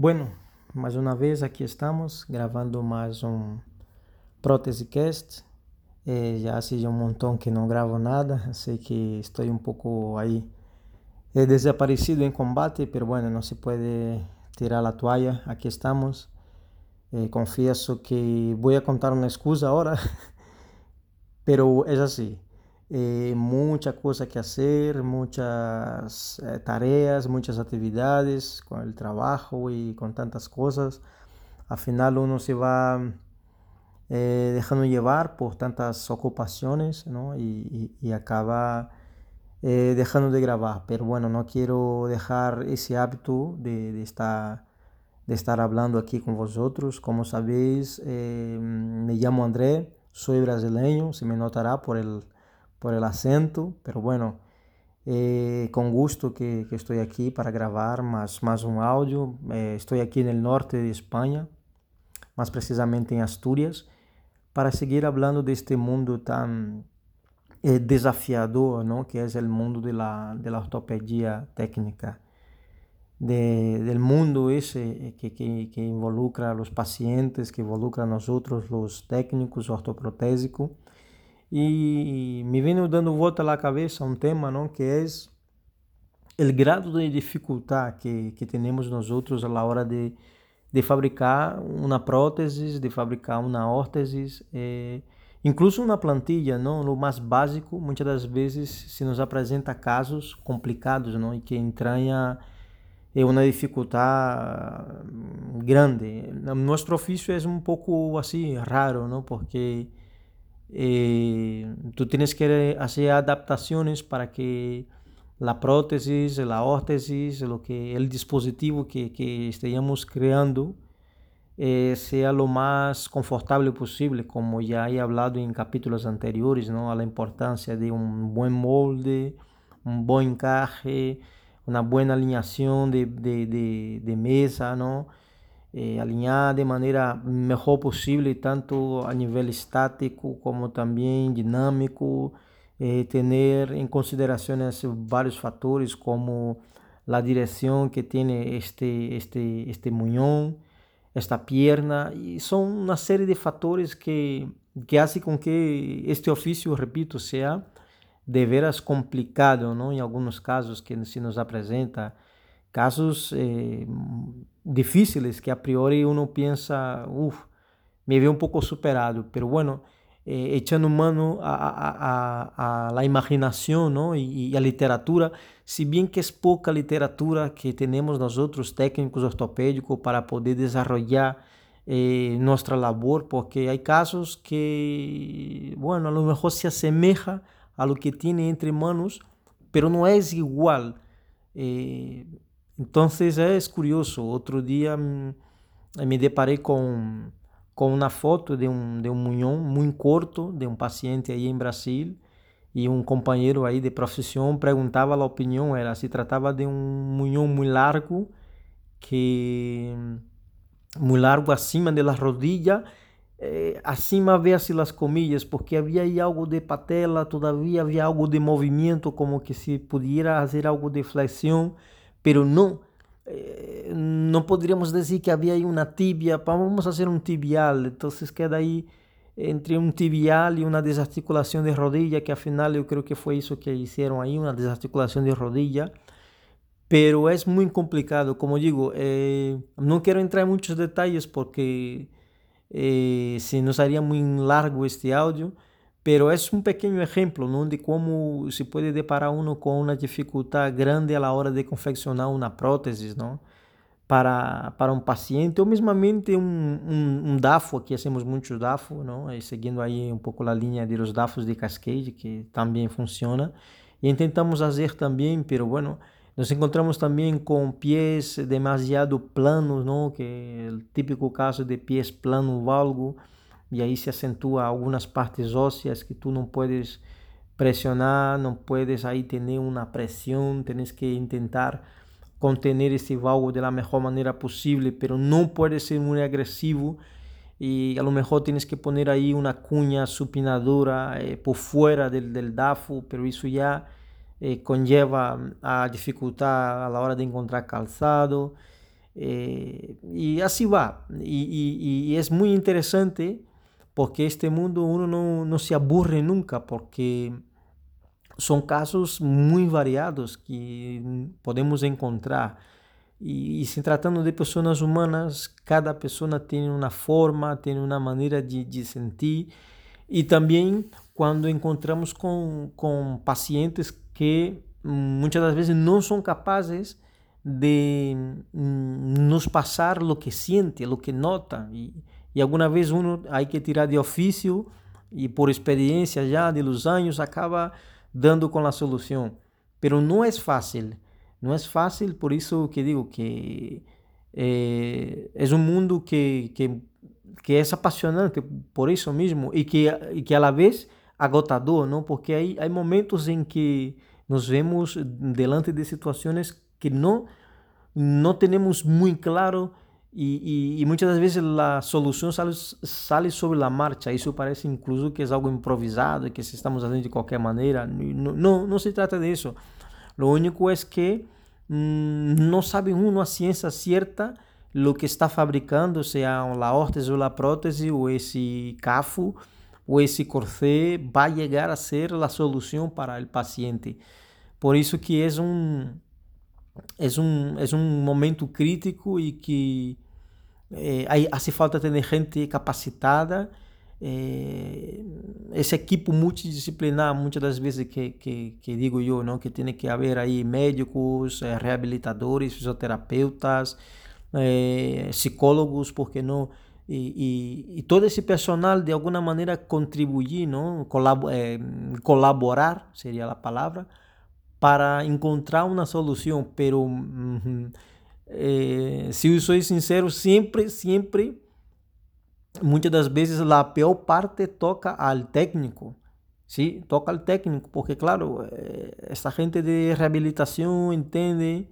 Bueno, mais uma vez aqui estamos gravando mais um Prótese Cast. Eh, já hace um montão que não gravo nada, sei que estou um pouco aí eh, desaparecido em combate, pero bueno, não se pode tirar a toalha, aqui estamos. Eh, confieso que vou contar uma excusa agora, pero é assim. Eh, mucha cosa que hacer, muchas eh, tareas, muchas actividades con el trabajo y con tantas cosas. Al final uno se va eh, dejando llevar por tantas ocupaciones ¿no? y, acaba eh, dejando de grabar. Pero bueno, no quiero dejar ese hábito de, de, estar, de estar hablando aquí con vosotros. Como sabéis, me llamo André, soy brasileño, se me notará por el por el acento, pero bueno, eh, con gusto que, estoy aquí para grabar más, más un audio. Eh, estoy aquí en el norte de España, más precisamente en Asturias, para seguir hablando de este mundo tan eh, desafiador, ¿no? que es el mundo de la, de la ortopedia técnica. De, del mundo ese que, que, que, involucra a los pacientes, que involucra a nosotros, los técnicos ortoprotésicos, e me vem dando volta à cabeça um tema não que é o grado de dificuldade que, que temos nós outros à hora de, de fabricar uma prótese, de fabricar uma órtese, eh, incluso uma plantilha, não, no mais básico, muitas das vezes se nos apresenta casos complicados, não, e que entranha é uma dificuldade grande. Nosso ofício é um pouco assim raro, não, porque eh, tú tienes que hacer adaptaciones para que la prótesis, la órtesis, lo que el dispositivo que, que estemos creando eh, sea lo más confortable posible, como ya he hablado en capítulos anteriores, ¿no? a la importancia de un buen molde, un buen encaje, una buena alineación de, de, de, de mesa, ¿no? Eh, alinhar de maneira melhor possível, tanto a nível estático como também dinâmico, eh, ter em consideração vários fatores como a direção que tem este, este, este munhão, esta pierna, e são uma série de fatores que, que fazem com que este ofício, repito, seja de veras complicado, não? em alguns casos que se nos apresenta, casos eh, difíciles que a priori uno piensa, uff, me veo un poco superado, pero bueno, eh, echando mano a, a, a, a, la imaginación ¿no? y, y, a literatura, si bien que es poca literatura que tenemos nosotros técnicos ortopédicos para poder desarrollar eh, nuestra labor, porque hay casos que, bueno, a lo mejor se asemeja a lo que tiene entre manos, pero no es igual. Eh, então é curioso. Outro dia hum, me deparei com, com uma foto de um, de um munhão muito curto de um paciente aí em Brasil e um companheiro aí de profissão perguntava a opinião era se tratava de um munhão muito largo que muito largo acima de las rodillas eh, acima ver-se as comillas porque havia aí algo de patela todavia havia algo de movimento como que se pudiera fazer algo de flexião pero no, eh, no podríamos decir que había ahí una tibia, vamos a hacer un tibial, entonces queda ahí entre un tibial y una desarticulación de rodilla, que al final yo creo que fue eso que hicieron ahí, una desarticulación de rodilla, pero es muy complicado, como digo, eh, no quiero entrar en muchos detalles porque eh, se nos haría muy largo este audio, Pero es un pequeño ejemplo ¿no? de cómo se puede deparar uno con una dificultad grande a la hora de confeccionar una prótesis ¿no? para, para un paciente o mismamente un, un, un DAFO, aquí hacemos muchos DAFO, ¿no? y siguiendo ahí un poco la línea de los DAFos de Cascade, que también funciona. Y intentamos hacer también, pero bueno, nos encontramos también con pies demasiado planos, ¿no? que el típico caso de pies plano o algo, e aí se acentua algumas partes ósseas que tu não puedes pressionar, não puedes aí ter uma pressão, tens que tentar contener esse valgo da melhor maneira possível, pero não pode ser muito agressivo e a lo mejor tienes que poner aí uma cunha supinadora eh, por fora del, del DAFO, pero isso já eh, conlleva a dificuldade a la hora de encontrar calçado. Eh, e assim vai. E, e, e, é muito interessante porque este mundo uno não, não se aburre nunca, porque são casos muito variados que podemos encontrar. E, e, se tratando de pessoas humanas, cada pessoa tem uma forma, tem uma maneira de, de sentir. E também quando encontramos com, com pacientes que muitas das vezes não são capazes de mm, nos passar o que sente, o que nota. E, e alguma vez uno há que tirar de ofício e por experiência já de los anos acaba dando com a solução. Pero não é fácil. Não é fácil, por isso que digo que é, é um mundo que, que, que é apaixonante por isso mesmo e que, e que a la vez agotador, não? Porque aí há momentos em que nos vemos delante de situações que não não temos muito claro e, e, e, muitas das vezes a solução sale, sale sobre a marcha. Isso parece incluso que é algo improvisado, que se estamos fazendo de qualquer maneira. Não, não, não se trata disso. O único é que hum, não sabe um a ciência certa o que está fabricando, seja a órtese ou a prótese, ou esse CAFO, ou esse corset, vai chegar a ser a solução para o paciente. Por isso que é um é um, é um momento crítico e que eh, hace falta ter gente capacitada. Eh, esse equipo multidisciplinar, muitas das vezes que, que, que digo eu, não, que tem que haver aí médicos, eh, reabilitadores, fisioterapeutas, eh, psicólogos, porque não? E, e, todo esse personal de alguma maneira contribuir, não? Colab eh, colaborar seria a palavra, para encontrar uma solução, pero eh, se eu sou sincero, sempre, sempre, muitas das vezes a pior parte toca ao técnico, sim, toca ao técnico, porque claro, eh, essa gente de reabilitação entende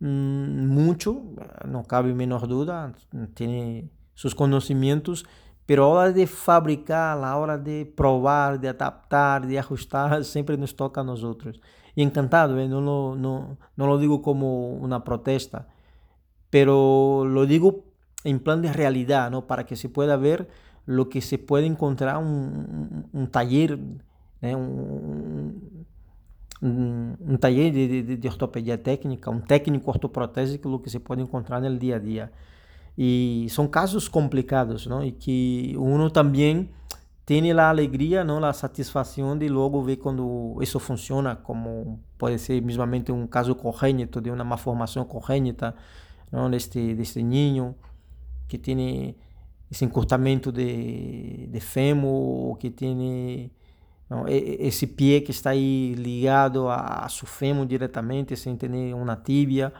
mm, muito, não cabe menor dúvida, tem seus conhecimentos, pero a hora de fabricar, a hora de provar, de adaptar, de ajustar, sempre nos toca a nós outros y encantado, ¿eh? no, lo, no, no lo digo como una protesta, pero lo digo en plan de realidad, ¿no? para que se pueda ver lo que se puede encontrar un, un taller, ¿eh? un, un, un, taller de, de, de, ortopedia técnica, um técnico ortoprotésico, o que se pode encontrar no dia a dia. E são casos complicados, não? E que uno também tem a alegria, não, a satisfação de logo ver quando isso funciona, como pode ser mesmamente um caso congênito, de uma malformação congênita, não, deste, deste ninho, que tem esse encurtamento de, de fêmur, que tem não, esse pé que está aí ligado a, a seu fêmur diretamente, sem ter uma tíbia,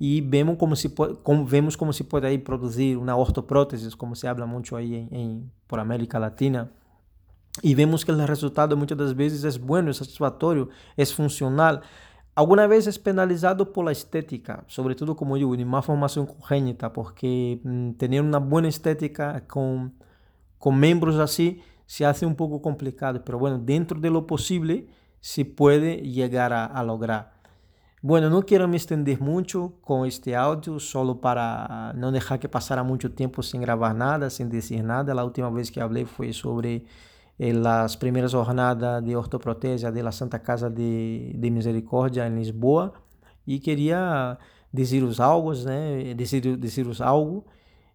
e vemos como se como, vemos como se pode aí produzir uma ortoprótese, como se habla muito aí em, em por América Latina, e vemos que o resultado muitas das vezes é bom, é satisfatório, é funcional. Alguma vez é penalizado pela estética, sobretudo, como eu digo, uma formação congênita, porque mm, ter uma boa estética com, com membros assim se hace um pouco complicado, mas bueno, dentro de lo possível se pode chegar a, a lograr. Bueno, não quero me estender muito com este áudio, só para não deixar que passara muito tempo sem gravar nada, sem dizer nada. A última vez que falei foi sobre las primeiras jornadas de ortoprotesia de la Santa Casa de, de Misericórdia em Lisboa e queria dizer-vos algo, né? dizer, dizer algo.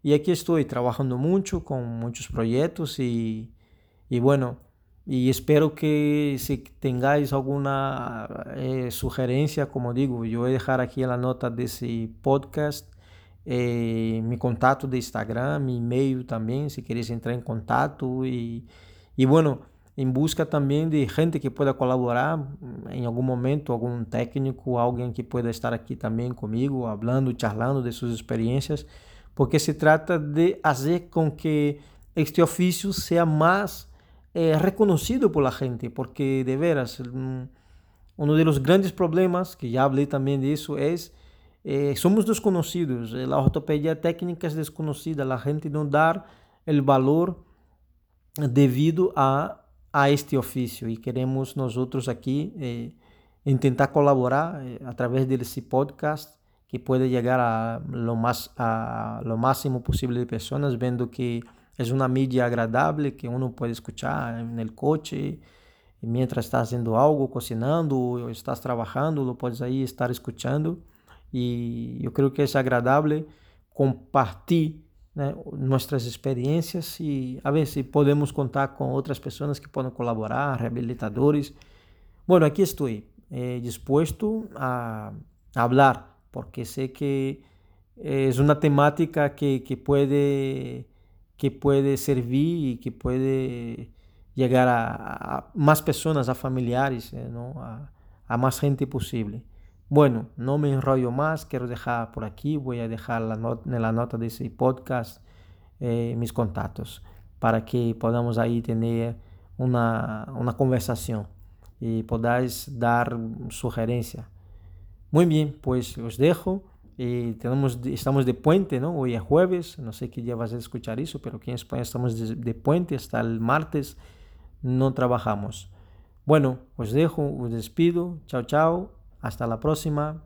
E aqui estou trabalhando muito com muitos projetos e, e bueno, e espero que se tengáis alguma eh, como digo, eu vou deixar aqui na nota desse podcast eh, contato de Instagram, e-mail também, se queres entrar em contato e e, bueno, em busca também de gente que pueda colaborar em algum momento, algum técnico, alguém que pueda estar aqui também comigo, falando, charlando de suas experiências, porque se trata de fazer com que este ofício seja mais eh, reconhecido por la gente, porque de veras, um, um dos grandes problemas, que já falei também disso, é eh, somos desconhecidos, a ortopedia técnica é desconhecida, a gente não dá o valor devido a, a este ofício e queremos nós outros aqui eh, tentar colaborar eh, através desse podcast que puede llegar a lo, más, a lo máximo posible de personas, viendo que es una media agradable que uno puede escuchar en el coche, mientras está haciendo algo, cocinando, ou estás trabajando, lo puedes ahí estar escuchando. E eu creio que é agradável compartilhar né, nossas experiências e a ver se podemos contar com outras pessoas que podem colaborar, reabilitadores. Bueno, aqui estou eh, disposto a, falar, porque sei que é uma temática que, que pode que pode servir e que pode chegar a, más personas, a familiares, eh, ¿no? a, a, más gente posible. Bueno, no me enrollo más, quiero dejar por aquí, voy a dejar la not en la nota de ese podcast eh, mis contactos para que podamos ahí tener una, una conversación y podáis dar sugerencia. Muy bien, pues os dejo. Y tenemos, estamos de puente, ¿no? Hoy es jueves, no sé qué día vas a escuchar eso, pero aquí en España estamos de, de puente hasta el martes no trabajamos. Bueno, os dejo, os despido. Chao, chao. Hasta la próxima.